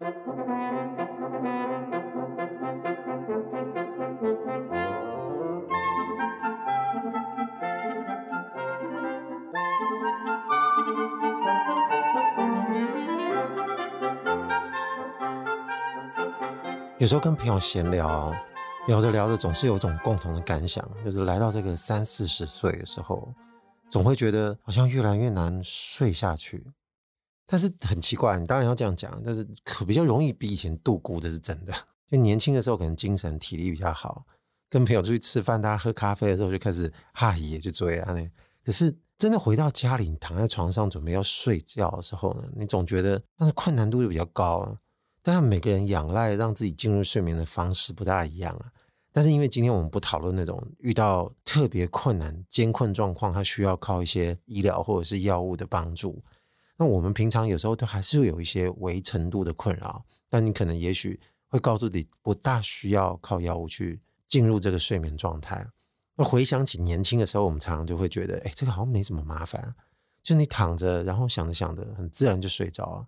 有时候跟朋友闲聊，聊着聊着，总是有种共同的感想，就是来到这个三四十岁的时候，总会觉得好像越来越难睡下去。但是很奇怪，你当然要这样讲，但是可比较容易比以前度孤，这是真的。就年轻的时候可能精神体力比较好，跟朋友出去吃饭，大家喝咖啡的时候就开始哈也就追啊。可是真的回到家里，躺在床上准备要睡觉的时候呢，你总觉得但是困难度就比较高啊。但是每个人仰赖让自己进入睡眠的方式不大一样啊。但是因为今天我们不讨论那种遇到特别困难、艰困状况，他需要靠一些医疗或者是药物的帮助。那我们平常有时候都还是会有一些微程度的困扰，但你可能也许会告诉自己不大需要靠药物去进入这个睡眠状态。那回想起年轻的时候，我们常常就会觉得，哎，这个好像没什么麻烦，就你躺着，然后想着想着，很自然就睡着了。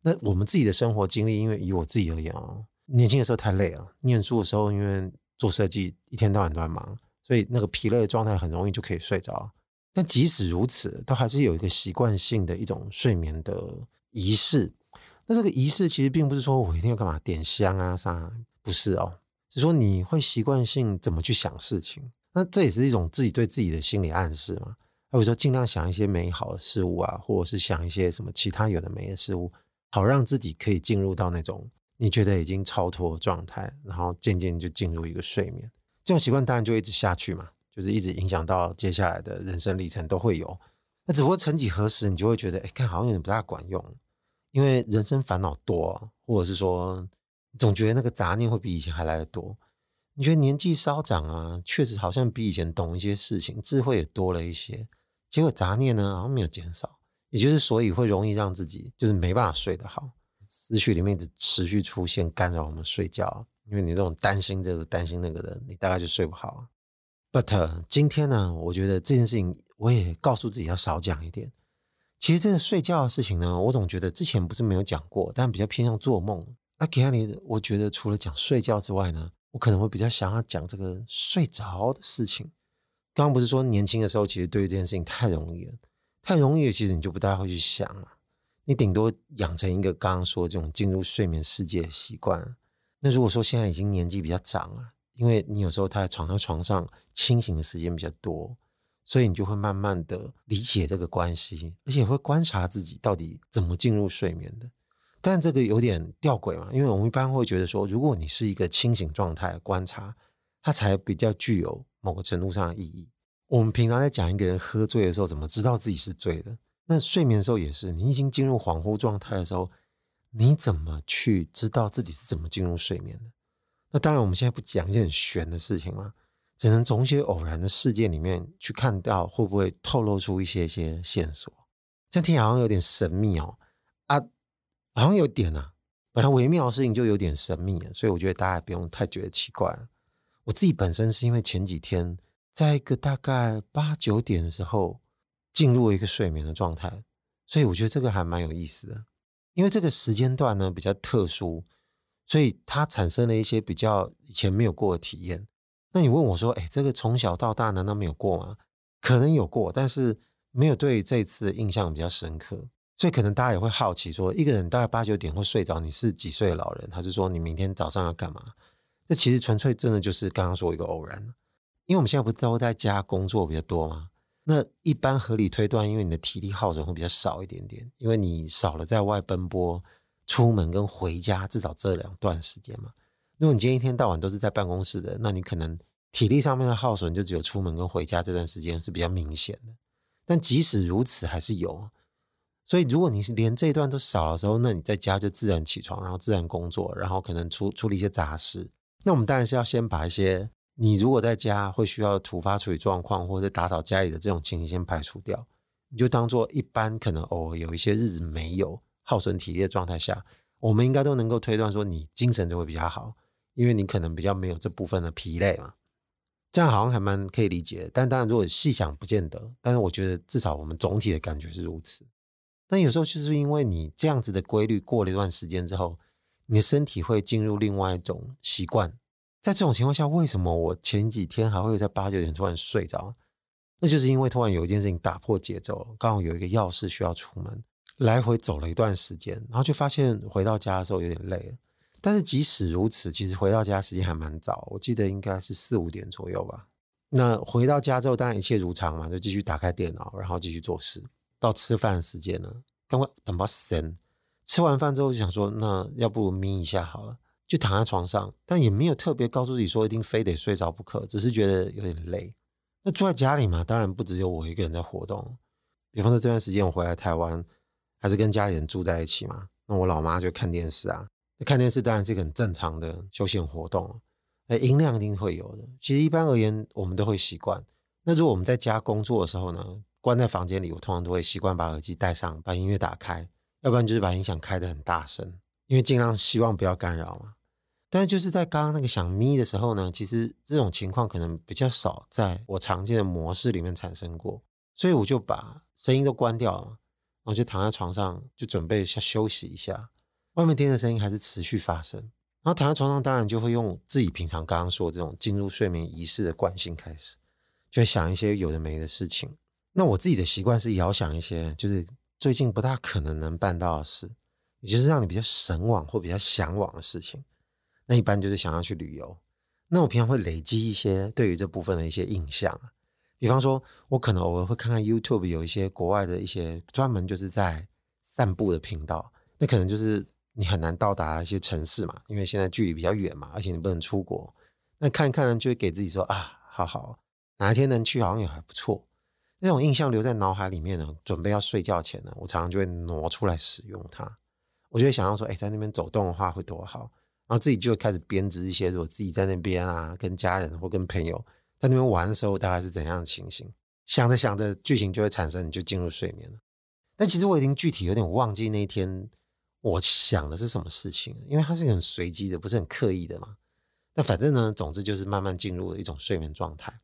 那我们自己的生活经历，因为以我自己而言啊，年轻的时候太累了。念书的时候，因为做设计，一天到晚都在忙，所以那个疲累的状态很容易就可以睡着。但即使如此，都还是有一个习惯性的一种睡眠的仪式。那这个仪式其实并不是说我一定要干嘛点香啊啥，不是哦，是说你会习惯性怎么去想事情。那这也是一种自己对自己的心理暗示嘛。比如说尽量想一些美好的事物啊，或者是想一些什么其他有的没的事物。好让自己可以进入到那种你觉得已经超脱的状态，然后渐渐就进入一个睡眠。这种习惯当然就一直下去嘛，就是一直影响到接下来的人生历程都会有。那只不过曾几何时，你就会觉得，哎，看好像有点不大管用，因为人生烦恼多，或者是说总觉得那个杂念会比以前还来得多。你觉得年纪稍长啊，确实好像比以前懂一些事情，智慧也多了一些，结果杂念呢好像没有减少。也就是，所以会容易让自己就是没办法睡得好，思绪里面的持续出现干扰我们睡觉，因为你这种担心这个担心那个的，你大概就睡不好。But 今天呢，我觉得这件事情我也告诉自己要少讲一点。其实这个睡觉的事情呢，我总觉得之前不是没有讲过，但比较偏向做梦。那给你，我觉得除了讲睡觉之外呢，我可能会比较想要讲这个睡着的事情。刚刚不是说年轻的时候，其实对于这件事情太容易了。太容易了，其实你就不大会去想了。你顶多养成一个刚刚说这种进入睡眠世界的习惯。那如果说现在已经年纪比较长了，因为你有时候他在床上床上清醒的时间比较多，所以你就会慢慢的理解这个关系，而且会观察自己到底怎么进入睡眠的。但这个有点吊诡嘛，因为我们一般会觉得说，如果你是一个清醒状态观察，它才比较具有某个程度上的意义。我们平常在讲一个人喝醉的时候，怎么知道自己是醉的？那睡眠的时候也是，你已经进入恍惚状态的时候，你怎么去知道自己是怎么进入睡眠的？那当然，我们现在不讲一些很玄的事情了，只能从一些偶然的事件里面去看到，会不会透露出一些一些线索？这样听起来好像有点神秘哦，啊，好像有点啊，本来微妙的事情就有点神秘，所以我觉得大家不用太觉得奇怪。我自己本身是因为前几天。在一个大概八九点的时候，进入一个睡眠的状态，所以我觉得这个还蛮有意思的。因为这个时间段呢比较特殊，所以他产生了一些比较以前没有过的体验。那你问我说：“哎，这个从小到大难道没有过吗？”可能有过，但是没有对这次的印象比较深刻。所以可能大家也会好奇说：一个人大概八九点会睡着，你是几岁的老人？还是说你明天早上要干嘛？这其实纯粹真的就是刚刚说一个偶然。因为我们现在不是都在家工作比较多吗？那一般合理推断，因为你的体力耗损会比较少一点点，因为你少了在外奔波、出门跟回家，至少这两段时间嘛。如果你今天一天到晚都是在办公室的，那你可能体力上面的耗损就只有出门跟回家这段时间是比较明显的。但即使如此，还是有。所以如果你是连这一段都少了之后，那你在家就自然起床，然后自然工作，然后可能处处理一些杂事。那我们当然是要先把一些。你如果在家会需要突发处理状况，或者打扫家里的这种情形先排除掉，你就当做一般可能偶尔有一些日子没有耗损体力的状态下，我们应该都能够推断说你精神就会比较好，因为你可能比较没有这部分的疲累嘛。这样好像还蛮可以理解，但当然如果细想不见得，但是我觉得至少我们总体的感觉是如此。但有时候就是因为你这样子的规律过了一段时间之后，你的身体会进入另外一种习惯。在这种情况下，为什么我前几天还会在八九点突然睡着？那就是因为突然有一件事情打破节奏，刚好有一个要事需要出门，来回走了一段时间，然后就发现回到家的时候有点累了。但是即使如此，其实回到家时间还蛮早，我记得应该是四五点左右吧。那回到家之后，当然一切如常嘛，就继续打开电脑，然后继续做事。到吃饭时间了，刚刚等把神吃完饭之后就想说，那要不眯一下好了。就躺在床上，但也没有特别告诉自己说一定非得睡着不可，只是觉得有点累。那住在家里嘛，当然不只有我一个人在活动。比方说这段时间我回来台湾，还是跟家里人住在一起嘛。那我老妈就看电视啊，那看电视当然是一个很正常的休闲活动。哎，音量一定会有的。其实一般而言，我们都会习惯。那如果我们在家工作的时候呢，关在房间里，我通常都会习惯把耳机戴上，把音乐打开，要不然就是把音响开得很大声，因为尽量希望不要干扰嘛。但是就是在刚刚那个想眯的时候呢，其实这种情况可能比较少在我常见的模式里面产生过，所以我就把声音都关掉了，我就躺在床上就准备下休息一下。外面电的声音还是持续发生，然后躺在床上当然就会用自己平常刚刚说的这种进入睡眠仪式的惯性开始，就会想一些有的没的事情。那我自己的习惯是遥想一些就是最近不大可能能办到的事，也就是让你比较神往或比较向往的事情。那一般就是想要去旅游，那我平常会累积一些对于这部分的一些印象，比方说，我可能偶尔会看看 YouTube，有一些国外的一些专门就是在散步的频道，那可能就是你很难到达一些城市嘛，因为现在距离比较远嘛，而且你不能出国，那看看呢，就会给自己说啊，好好，哪一天能去好像也还不错，那种印象留在脑海里面呢，准备要睡觉前呢，我常常就会挪出来使用它，我就会想要说，哎，在那边走动的话会多好。然后自己就会开始编织一些，如果自己在那边啊，跟家人或跟朋友在那边玩的时候，大概是怎样的情形？想着想着，剧情就会产生，你就进入睡眠了。但其实我已经具体有点忘记那一天我想的是什么事情，因为它是很随机的，不是很刻意的嘛。那反正呢，总之就是慢慢进入了一种睡眠状态。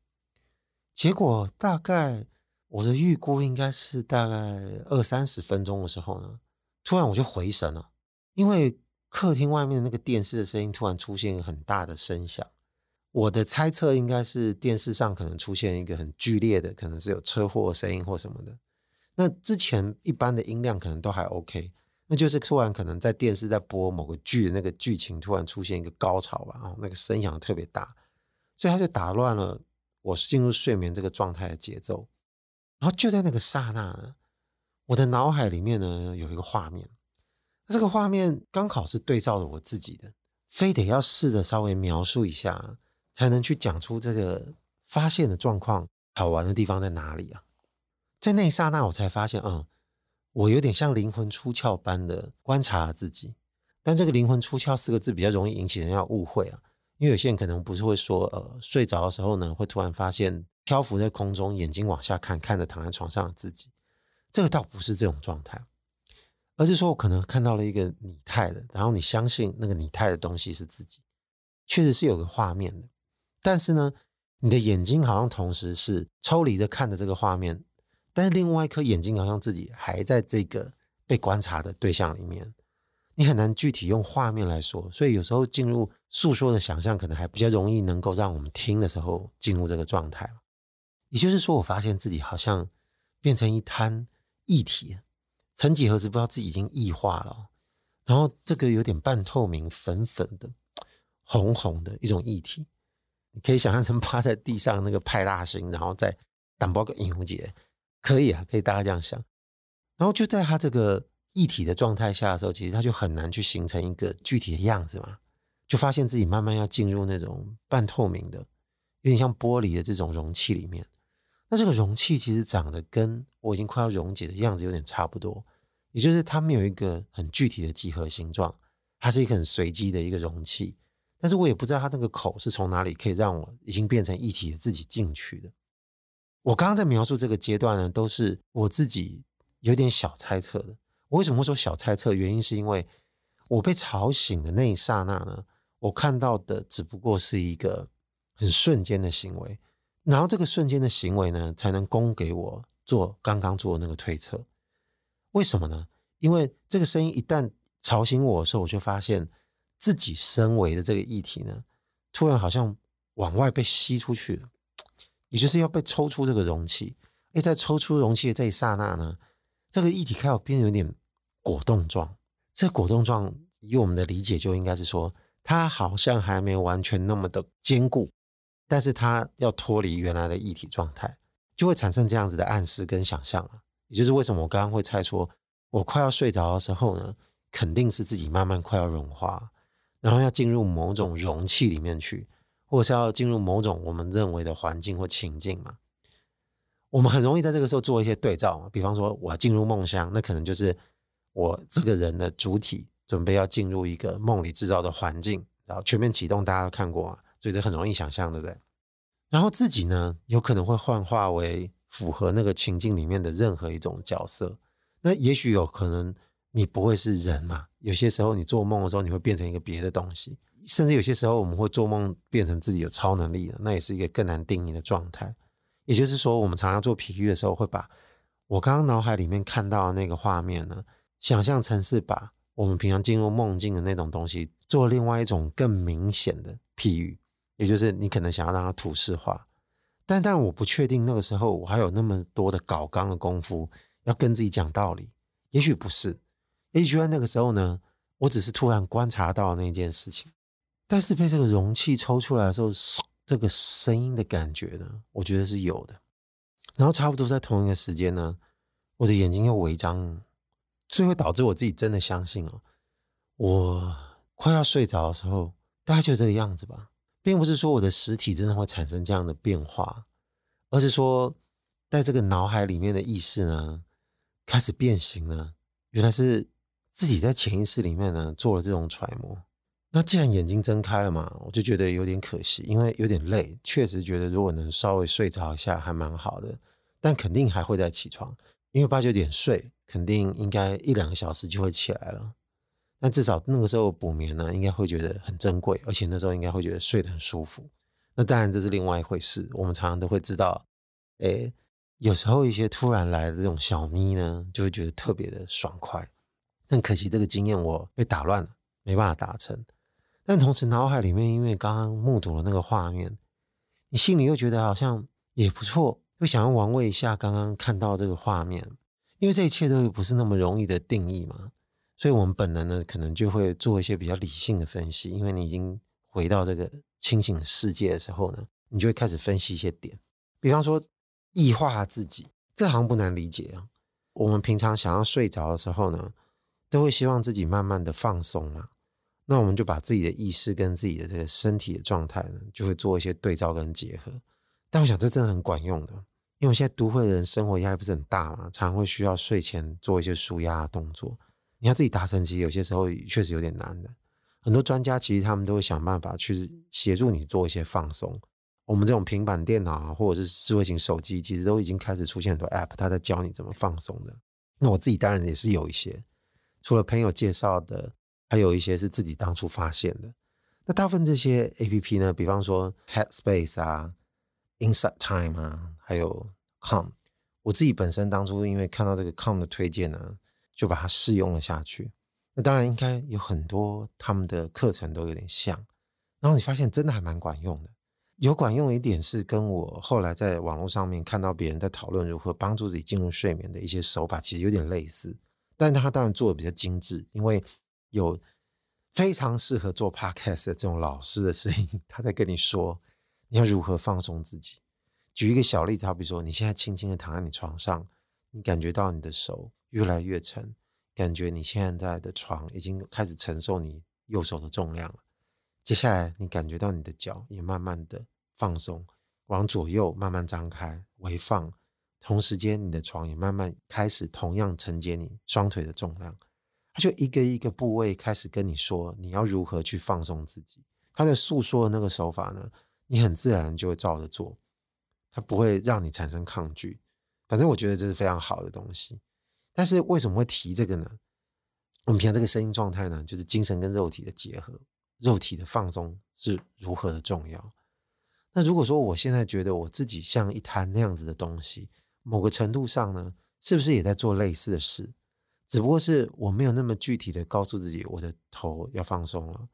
结果大概我的预估应该是大概二三十分钟的时候呢，突然我就回神了，因为。客厅外面的那个电视的声音突然出现很大的声响，我的猜测应该是电视上可能出现一个很剧烈的，可能是有车祸声音或什么的。那之前一般的音量可能都还 OK，那就是突然可能在电视在播某个剧的那个剧情突然出现一个高潮吧，哦，那个声响特别大，所以他就打乱了我进入睡眠这个状态的节奏。然后就在那个刹那呢，我的脑海里面呢有一个画面。这个画面刚好是对照着我自己的，非得要试着稍微描述一下，才能去讲出这个发现的状况好玩的地方在哪里啊？在那一刹那，我才发现，嗯，我有点像灵魂出窍般的观察自己。但这个“灵魂出窍”四个字比较容易引起人家误会啊，因为有些人可能不是会说，呃，睡着的时候呢，会突然发现漂浮在空中，眼睛往下看，看着躺在床上的自己。这个倒不是这种状态。而是说，我可能看到了一个拟态的，然后你相信那个拟态的东西是自己，确实是有个画面的。但是呢，你的眼睛好像同时是抽离着看着这个画面，但是另外一颗眼睛好像自己还在这个被观察的对象里面，你很难具体用画面来说。所以有时候进入诉说的想象，可能还比较容易能够让我们听的时候进入这个状态。也就是说，我发现自己好像变成一滩液体。曾几何时，不知道自己已经异化了，然后这个有点半透明、粉粉的、红红的一种液体，你可以想象成趴在地上那个派大星，然后再打包个银蝴节，可以啊，可以大家这样想。然后就在它这个一体的状态下的时候，其实它就很难去形成一个具体的样子嘛，就发现自己慢慢要进入那种半透明的、有点像玻璃的这种容器里面。那这个容器其实长得跟我已经快要溶解的样子有点差不多，也就是它没有一个很具体的几何形状，它是一个很随机的一个容器。但是我也不知道它那个口是从哪里可以让我已经变成一体的自己进去的。我刚刚在描述这个阶段呢，都是我自己有点小猜测的。我为什么会说小猜测？原因是因为我被吵醒的那一刹那呢，我看到的只不过是一个很瞬间的行为。然后这个瞬间的行为呢，才能供给我做刚刚做的那个推测。为什么呢？因为这个声音一旦吵醒我的时候，我就发现自己身为的这个液体呢，突然好像往外被吸出去了，也就是要被抽出这个容器。诶，在抽出容器的这一刹那呢，这个液体开始变得有点果冻状。这果冻状，以我们的理解就应该是说，它好像还没有完全那么的坚固，但是它要脱离原来的液体状态，就会产生这样子的暗示跟想象了。也就是为什么我刚刚会猜说，我快要睡着的时候呢，肯定是自己慢慢快要融化，然后要进入某种容器里面去，或者是要进入某种我们认为的环境或情境嘛。我们很容易在这个时候做一些对照，比方说我要进入梦乡，那可能就是。我这个人的主体准备要进入一个梦里制造的环境，然后全面启动，大家都看过啊，所以这很容易想象，对不对？然后自己呢，有可能会幻化为符合那个情境里面的任何一种角色。那也许有可能你不会是人嘛，有些时候你做梦的时候，你会变成一个别的东西，甚至有些时候我们会做梦变成自己有超能力的，那也是一个更难定义的状态。也就是说，我们常常做比喻的时候，会把我刚刚脑海里面看到的那个画面呢。想象成是把我们平常进入梦境的那种东西，做另外一种更明显的譬喻，也就是你可能想要让它图示化，但但我不确定那个时候我还有那么多的搞刚的功夫要跟自己讲道理，也许不是，也许在那个时候呢，我只是突然观察到那件事情，但是被这个容器抽出来的时候，这个声音的感觉呢，我觉得是有的，然后差不多在同一个时间呢，我的眼睛又微张。所以会导致我自己真的相信哦，我快要睡着的时候，大概就这个样子吧，并不是说我的实体真的会产生这样的变化，而是说在这个脑海里面的意识呢，开始变形了。原来是自己在潜意识里面呢做了这种揣摩。那既然眼睛睁开了嘛，我就觉得有点可惜，因为有点累，确实觉得如果能稍微睡着一下还蛮好的，但肯定还会再起床。因为八九点睡，肯定应该一两个小时就会起来了。但至少那个时候补眠呢，应该会觉得很珍贵，而且那时候应该会觉得睡得很舒服。那当然这是另外一回事。我们常常都会知道，诶，有时候一些突然来的这种小咪呢，就会觉得特别的爽快。但可惜这个经验我被打乱了，没办法达成。但同时脑海里面，因为刚刚目睹了那个画面，你心里又觉得好像也不错。又想要玩味一下刚刚看到这个画面，因为这一切都不是那么容易的定义嘛，所以我们本能呢，可能就会做一些比较理性的分析。因为你已经回到这个清醒的世界的时候呢，你就会开始分析一些点，比方说异化自己，这好像不难理解啊。我们平常想要睡着的时候呢，都会希望自己慢慢的放松嘛，那我们就把自己的意识跟自己的这个身体的状态呢，就会做一些对照跟结合。但我想这真的很管用的。因为现在都会的人生活压力不是很大嘛，常常会需要睡前做一些舒压的动作。你要自己达成，其实有些时候确实有点难的。很多专家其实他们都会想办法去协助你做一些放松。我们这种平板电脑啊，或者是智慧型手机，其实都已经开始出现很多 App，它在教你怎么放松的。那我自己当然也是有一些，除了朋友介绍的，还有一些是自己当初发现的。那大部分这些 APP 呢，比方说 Headspace 啊。Inside Time 啊，还有 Com 我自己本身当初因为看到这个 Com 的推荐呢，就把它试用了下去。那当然应该有很多他们的课程都有点像，然后你发现真的还蛮管用的。有管用一点是跟我后来在网络上面看到别人在讨论如何帮助自己进入睡眠的一些手法，其实有点类似，但他当然做的比较精致，因为有非常适合做 Podcast 的这种老师的声音，他在跟你说。你要如何放松自己？举一个小例子，好比说，你现在轻轻的躺在你床上，你感觉到你的手越来越沉，感觉你现在的床已经开始承受你右手的重量了。接下来，你感觉到你的脚也慢慢的放松，往左右慢慢张开，微放。同时间，你的床也慢慢开始同样承接你双腿的重量。他就一个一个部位开始跟你说，你要如何去放松自己。他在诉说的那个手法呢？你很自然就会照着做，它不会让你产生抗拒。反正我觉得这是非常好的东西。但是为什么会提这个呢？我们平常这个声音状态呢，就是精神跟肉体的结合，肉体的放松是如何的重要。那如果说我现在觉得我自己像一滩那样子的东西，某个程度上呢，是不是也在做类似的事？只不过是我没有那么具体的告诉自己，我的头要放松了，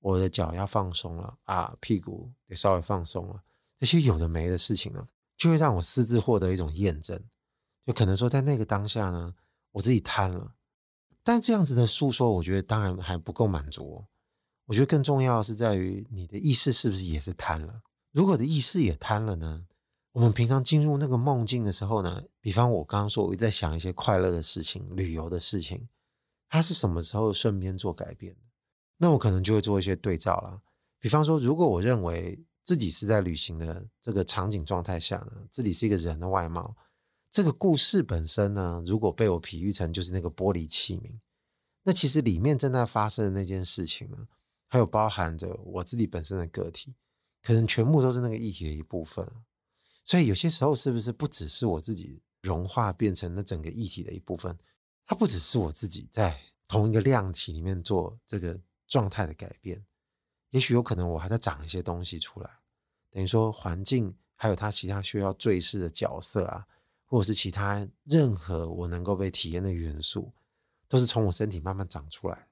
我的脚要放松了啊，屁股也稍微放松了，这些有的没的事情呢，就会让我私自获得一种验证，就可能说在那个当下呢，我自己瘫了。但这样子的诉说，我觉得当然还不够满足。我觉得更重要的是在于你的意识是不是也是瘫了？如果的意识也瘫了呢？我们平常进入那个梦境的时候呢，比方我刚刚说，我在想一些快乐的事情、旅游的事情，它是什么时候顺便做改变？那我可能就会做一些对照了。比方说，如果我认为自己是在旅行的这个场景状态下呢，自己是一个人的外貌，这个故事本身呢，如果被我比喻成就是那个玻璃器皿，那其实里面正在发生的那件事情呢，还有包含着我自己本身的个体，可能全部都是那个议题的一部分。所以有些时候，是不是不只是我自己融化变成了整个一体的一部分？它不只是我自己在同一个量体里面做这个状态的改变，也许有可能我还在长一些东西出来。等于说，环境还有它其他需要坠饰的角色啊，或者是其他任何我能够被体验的元素，都是从我身体慢慢长出来。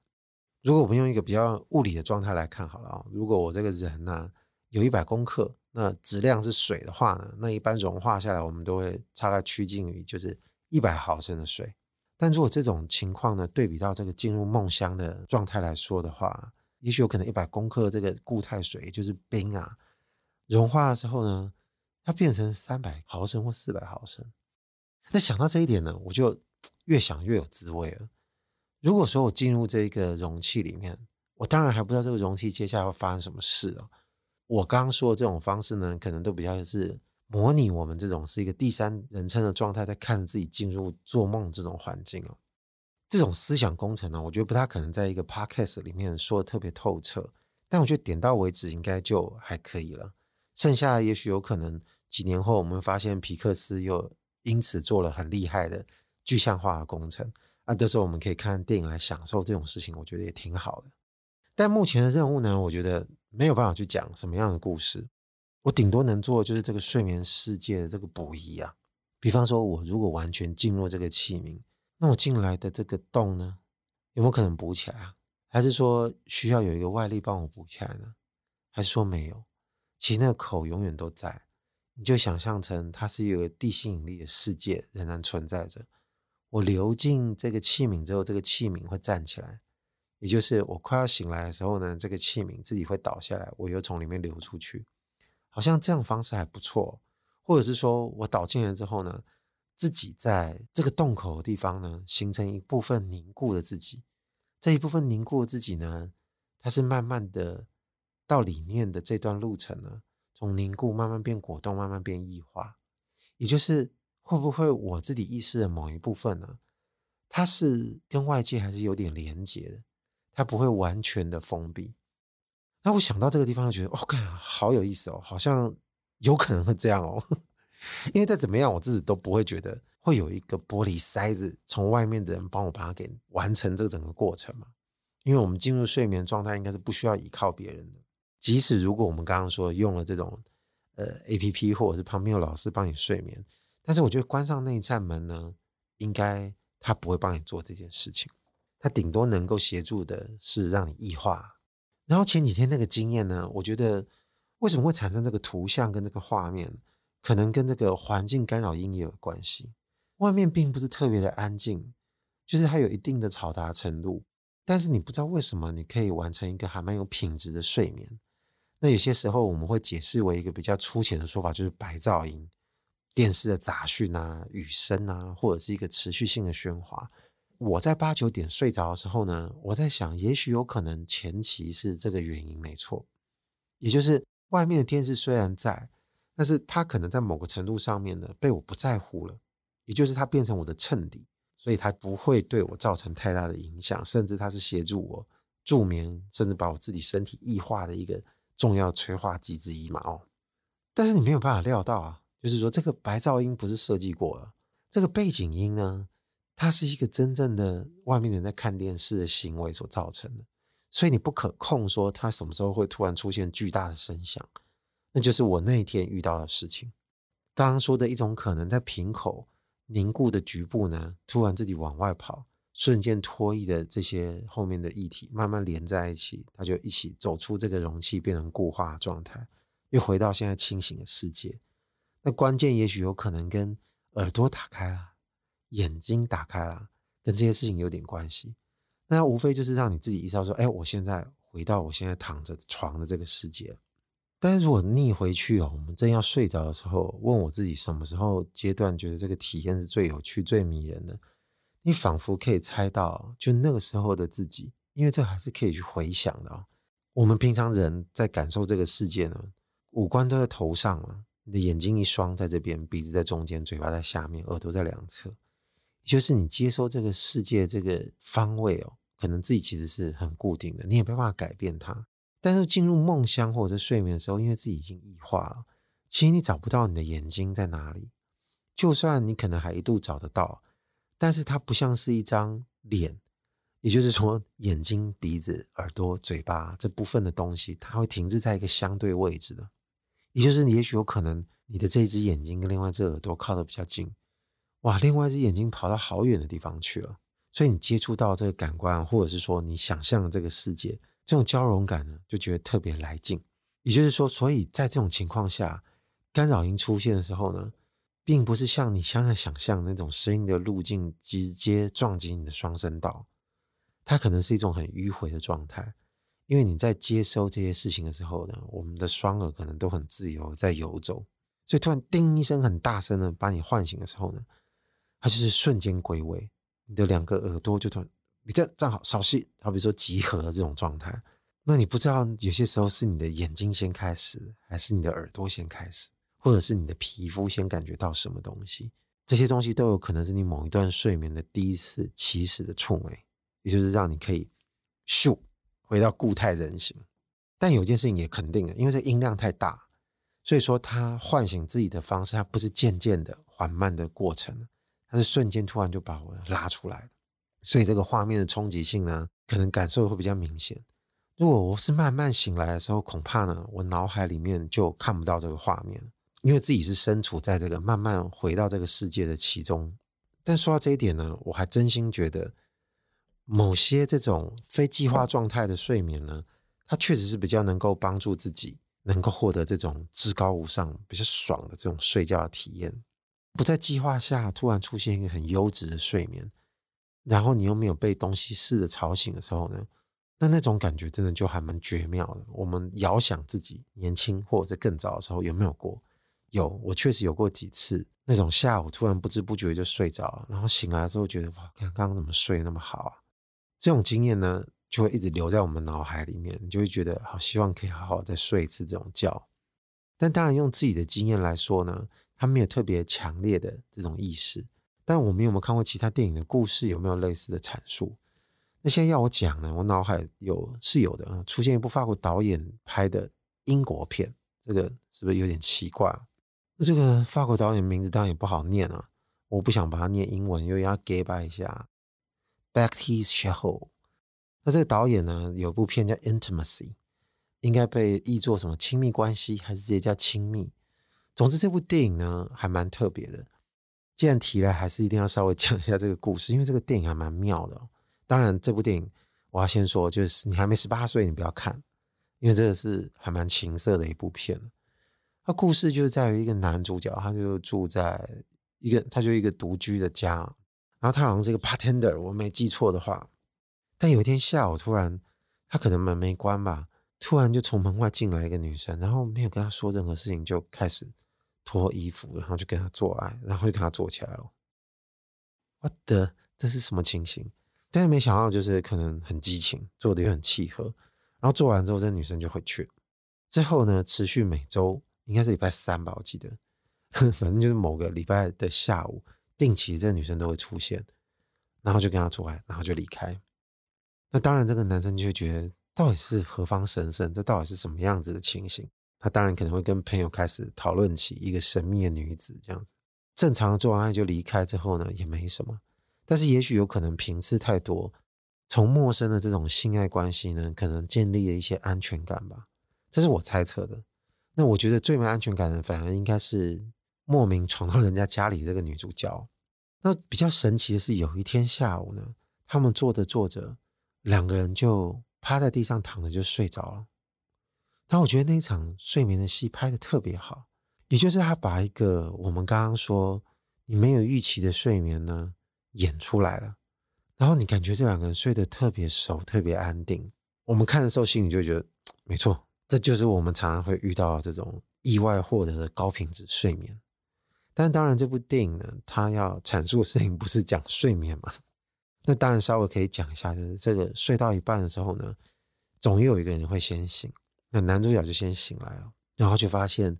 如果我们用一个比较物理的状态来看好了啊，如果我这个人呢、啊，有一百公克。那质量是水的话呢，那一般融化下来，我们都会大概趋近于就是一百毫升的水。但如果这种情况呢，对比到这个进入梦乡的状态来说的话，也许有可能一百公克这个固态水，就是冰啊，融化的时候呢，它变成三百毫升或四百毫升。那想到这一点呢，我就越想越有滋味了。如果说我进入这个容器里面，我当然还不知道这个容器接下来会发生什么事哦。我刚刚说的这种方式呢，可能都比较是模拟我们这种是一个第三人称的状态，在看自己进入做梦这种环境哦。这种思想工程呢，我觉得不太可能在一个 podcast 里面说的特别透彻，但我觉得点到为止应该就还可以了。剩下也许有可能几年后我们发现皮克斯又因此做了很厉害的具象化的工程，啊这时候我们可以看电影来享受这种事情，我觉得也挺好的。但目前的任务呢，我觉得。没有办法去讲什么样的故事，我顶多能做的就是这个睡眠世界的这个补遗啊。比方说，我如果完全进入这个器皿，那我进来的这个洞呢，有没有可能补起来啊？还是说需要有一个外力帮我补起来呢？还是说没有？其实那个口永远都在，你就想象成它是有个地心引力的世界仍然存在着。我流进这个器皿之后，这个器皿会站起来。也就是我快要醒来的时候呢，这个器皿自己会倒下来，我又从里面流出去，好像这样方式还不错。或者是说我倒进来之后呢，自己在这个洞口的地方呢，形成一部分凝固的自己。这一部分凝固的自己呢，它是慢慢的到里面的这段路程呢，从凝固慢慢变果冻，慢慢变异化。也就是会不会我自己意识的某一部分呢，它是跟外界还是有点连接的。它不会完全的封闭。那我想到这个地方，就觉得哦，看好有意思哦，好像有可能会这样哦。因为再怎么样，我自己都不会觉得会有一个玻璃塞子从外面的人帮我把它给完成这个整个过程嘛。因为我们进入睡眠状态，应该是不需要依靠别人的。即使如果我们刚刚说用了这种呃 APP，或者是旁边有老师帮你睡眠，但是我觉得关上那一扇门呢，应该他不会帮你做这件事情。它顶多能够协助的是让你异化。然后前几天那个经验呢，我觉得为什么会产生这个图像跟这个画面，可能跟这个环境干扰音也有关系。外面并不是特别的安静，就是它有一定的嘈杂程度，但是你不知道为什么你可以完成一个还蛮有品质的睡眠。那有些时候我们会解释为一个比较粗浅的说法，就是白噪音、电视的杂讯啊、雨声啊，或者是一个持续性的喧哗。我在八九点睡着的时候呢，我在想，也许有可能前期是这个原因没错，也就是外面的电视虽然在，但是它可能在某个程度上面呢被我不在乎了，也就是它变成我的衬底，所以它不会对我造成太大的影响，甚至它是协助我助眠，甚至把我自己身体异化的一个重要催化剂之一嘛哦。但是你没有办法料到啊，就是说这个白噪音不是设计过了，这个背景音呢，它是一个真正的外面人在看电视的行为所造成的，所以你不可控说它什么时候会突然出现巨大的声响，那就是我那一天遇到的事情。刚刚说的一种可能，在瓶口凝固的局部呢，突然自己往外跑，瞬间脱逸的这些后面的液体慢慢连在一起，它就一起走出这个容器，变成固化状态，又回到现在清醒的世界。那关键也许有可能跟耳朵打开了，眼睛打开了，跟这些事情有点关系。那无非就是让你自己意识到说：“哎，我现在回到我现在躺着床的这个世界。”但是如果逆回去哦，我们正要睡着的时候，问我自己什么时候阶段觉得这个体验是最有趣、最迷人的？你仿佛可以猜到，就那个时候的自己，因为这还是可以去回想的哦。我们平常人在感受这个世界呢，五官都在头上嘛，你的眼睛一双在这边，鼻子在中间，嘴巴在下面，耳朵在两侧，就是你接收这个世界这个方位哦，可能自己其实是很固定的，你也没办法改变它。但是进入梦乡或者是睡眠的时候，因为自己已经异化了，其实你找不到你的眼睛在哪里，就算你可能还一度找得到。但是它不像是一张脸，也就是说，眼睛、鼻子、耳朵、嘴巴这部分的东西，它会停滞在一个相对位置的。也就是你也许有可能，你的这只眼睛跟另外一只耳朵靠得比较近，哇，另外一只眼睛跑到好远的地方去了。所以你接触到这个感官，或者是说你想象的这个世界，这种交融感呢，就觉得特别来劲。也就是说，所以在这种情况下，干扰音出现的时候呢，并不是像你现在想象那种声音的路径直接撞击你的双声道，它可能是一种很迂回的状态，因为你在接收这些事情的时候呢，我们的双耳可能都很自由在游走，所以突然叮一声很大声的把你唤醒的时候呢，它就是瞬间归位，你的两个耳朵就突然你这站好稍息，好比说集合这种状态，那你不知道有些时候是你的眼睛先开始，还是你的耳朵先开始。或者是你的皮肤先感觉到什么东西，这些东西都有可能是你某一段睡眠的第一次起始的触媒，也就是让你可以咻回到固态人形。但有件事情也肯定的，因为这音量太大，所以说它唤醒自己的方式，它不是渐渐的缓慢的过程，它是瞬间突然就把我拉出来。所以这个画面的冲击性呢，可能感受会比较明显。如果我是慢慢醒来的时候，恐怕呢，我脑海里面就看不到这个画面。因为自己是身处在这个慢慢回到这个世界的其中，但说到这一点呢，我还真心觉得，某些这种非计划状态的睡眠呢，它确实是比较能够帮助自己能够获得这种至高无上、比较爽的这种睡觉的体验。不在计划下突然出现一个很优质的睡眠，然后你又没有被东西试着吵醒的时候呢，那那种感觉真的就还蛮绝妙的。我们遥想自己年轻或者更早的时候有没有过？有，我确实有过几次那种下午突然不知不觉就睡着，然后醒来之后觉得哇，刚刚怎么睡那么好啊？这种经验呢，就会一直留在我们脑海里面，你就会觉得好希望可以好好再睡一次这种觉。但当然，用自己的经验来说呢，他没有特别强烈的这种意识。但我们有没有看过其他电影的故事？有没有类似的阐述？那现在要我讲呢，我脑海有是有的啊，出现一部法国导演拍的英国片，这个是不是有点奇怪？那这个法国导演名字当然也不好念啊，我不想把它念英文，又要给拜一下。Baptiste Chiraud。那这个导演呢，有部片叫《Intimacy》，应该被译作什么亲密关系，还是直接叫亲密？总之，这部电影呢还蛮特别的。既然提了，还是一定要稍微讲一下这个故事，因为这个电影还蛮妙的。当然，这部电影我要先说，就是你还没十八岁，你不要看，因为这个是还蛮情色的一部片。他故事就是在于一个男主角，他就住在一个，他就一个独居的家，然后他好像是一个 bartender，我没记错的话。但有一天下午，突然他可能门没关吧，突然就从门外进来一个女生，然后没有跟他说任何事情，就开始脱衣服，然后就跟他做爱，然后就跟他做起来了。我的，这是什么情形？但是没想到，就是可能很激情，做的又很契合。然后做完之后，这女生就回去。之后呢，持续每周。应该是礼拜三吧，我记得，反正就是某个礼拜的下午，定期这个女生都会出现，然后就跟他做爱，然后就离开。那当然，这个男生就会觉得，到底是何方神圣？这到底是什么样子的情形？他当然可能会跟朋友开始讨论起一个神秘的女子这样子。正常的做完爱就离开之后呢，也没什么。但是也许有可能频次太多，从陌生的这种性爱关系呢，可能建立了一些安全感吧。这是我猜测的。那我觉得最没安全感的，反而应该是莫名闯到人家家里这个女主角。那比较神奇的是，有一天下午呢，他们坐着坐着，两个人就趴在地上躺着就睡着了。但我觉得那一场睡眠的戏拍得特别好，也就是他把一个我们刚刚说你没有预期的睡眠呢演出来了，然后你感觉这两个人睡得特别熟，特别安定。我们看的时候心里就觉得没错，这就是我们常常会遇到这种意外获得的高品质睡眠。但当然，这部电影呢，它要阐述的事情不是讲睡眠嘛？那当然稍微可以讲一下，就是这个睡到一半的时候呢，总有一个人会先醒。那男主角就先醒来了，然后就发现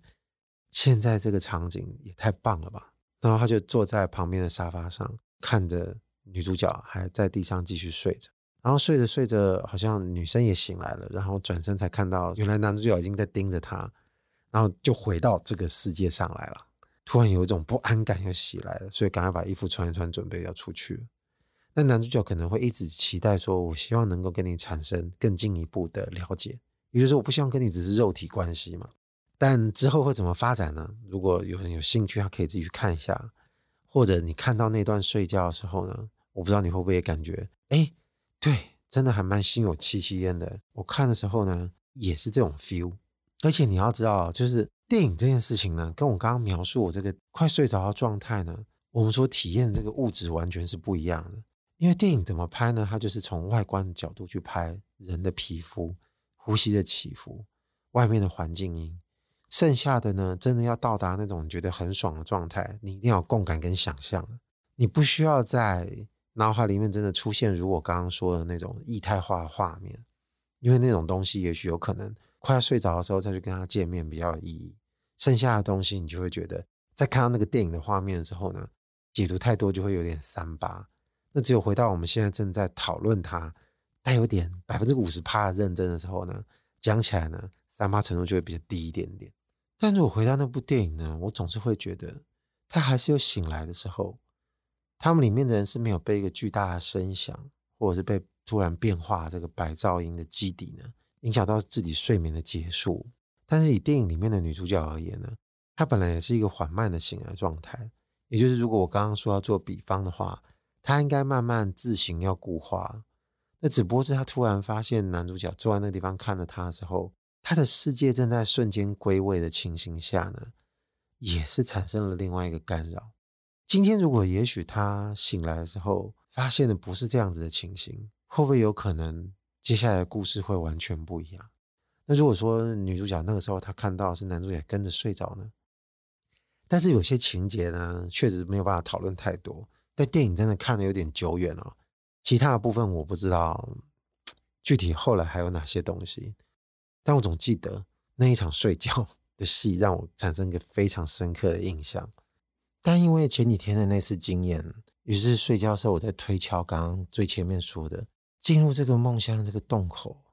现在这个场景也太棒了吧！然后他就坐在旁边的沙发上，看着女主角还在地上继续睡着。然后睡着睡着，好像女生也醒来了，然后转身才看到，原来男主角已经在盯着她，然后就回到这个世界上来了。突然有一种不安感又袭来了，所以赶快把衣服穿一穿，准备要出去。那男主角可能会一直期待说：“我希望能够跟你产生更进一步的了解，也就是说，我不希望跟你只是肉体关系嘛。”但之后会怎么发展呢？如果有人有兴趣，他可以自己去看一下。或者你看到那段睡觉的时候呢，我不知道你会不会也感觉，哎，对，真的还蛮心有戚戚焉的。我看的时候呢，也是这种 feel。而且你要知道，就是。电影这件事情呢，跟我刚刚描述我这个快睡着的状态呢，我们所体验的这个物质完全是不一样的。因为电影怎么拍呢？它就是从外观的角度去拍人的皮肤、呼吸的起伏、外面的环境音。剩下的呢，真的要到达那种觉得很爽的状态，你一定要有共感跟想象。你不需要在脑海里面真的出现如我刚刚说的那种异态化的画面，因为那种东西也许有可能。快要睡着的时候再去跟他见面比较有意义。剩下的东西你就会觉得，在看到那个电影的画面的时候呢，解读太多就会有点三八。那只有回到我们现在正在讨论它，带有点百分之五十趴的认真的时候呢，讲起来呢，三八程度就会比较低一点点。但是我回到那部电影呢，我总是会觉得，他还是有醒来的时候，他们里面的人是没有被一个巨大的声响，或者是被突然变化这个白噪音的基底呢。影响到自己睡眠的结束，但是以电影里面的女主角而言呢，她本来也是一个缓慢的醒来状态。也就是如果我刚刚说要做比方的话，她应该慢慢自行要固化。那只不过是他突然发现男主角坐在那个地方看着他的时候，他的世界正在瞬间归位的情形下呢，也是产生了另外一个干扰。今天如果也许他醒来的时候发现的不是这样子的情形，会不会有可能？接下来的故事会完全不一样。那如果说女主角那个时候她看到是男主角跟着睡着呢？但是有些情节呢，确实没有办法讨论太多。但电影真的看得有点久远了，其他的部分我不知道具体后来还有哪些东西。但我总记得那一场睡觉 的戏让我产生一个非常深刻的印象。但因为前几天的那次经验，于是睡觉的时候我在推敲刚刚最前面说的。进入这个梦乡这个洞口，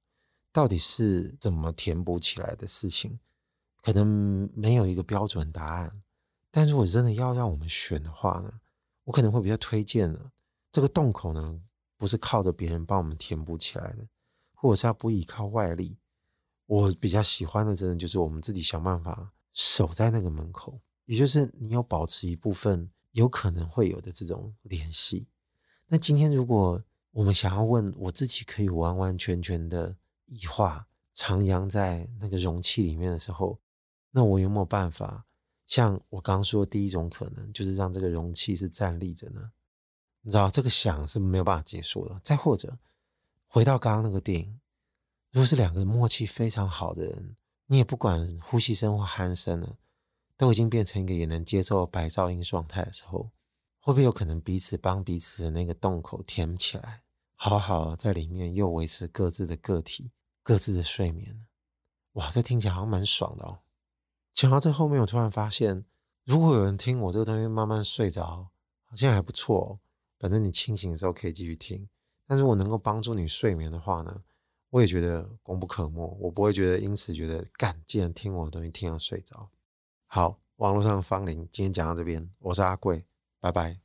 到底是怎么填补起来的事情？可能没有一个标准答案。但如果真的要让我们选的话呢，我可能会比较推荐呢，这个洞口呢，不是靠着别人帮我们填补起来的，或者是要不依靠外力。我比较喜欢的，真的就是我们自己想办法守在那个门口，也就是你有保持一部分有可能会有的这种联系。那今天如果我们想要问我自己，可以完完全全的异化徜徉在那个容器里面的时候，那我有没有办法？像我刚刚说的第一种可能，就是让这个容器是站立着呢？你知道这个想是没有办法结束的。再或者回到刚刚那个电影，如果是两个默契非常好的人，你也不管呼吸声或鼾声了，都已经变成一个也能接受白噪音状态的时候，会不会有可能彼此帮彼此的那个洞口填起来？好好在里面又维持各自的个体、各自的睡眠，哇，这听起来好像蛮爽的哦。讲到这后面，我突然发现，如果有人听我这个东西慢慢睡着，好像还不错。反正你清醒的时候可以继续听，但是我能够帮助你睡眠的话呢，我也觉得功不可没。我不会觉得因此觉得干，既然听我的东西听到睡着。好，网络上的芳邻今天讲到这边，我是阿贵，拜拜。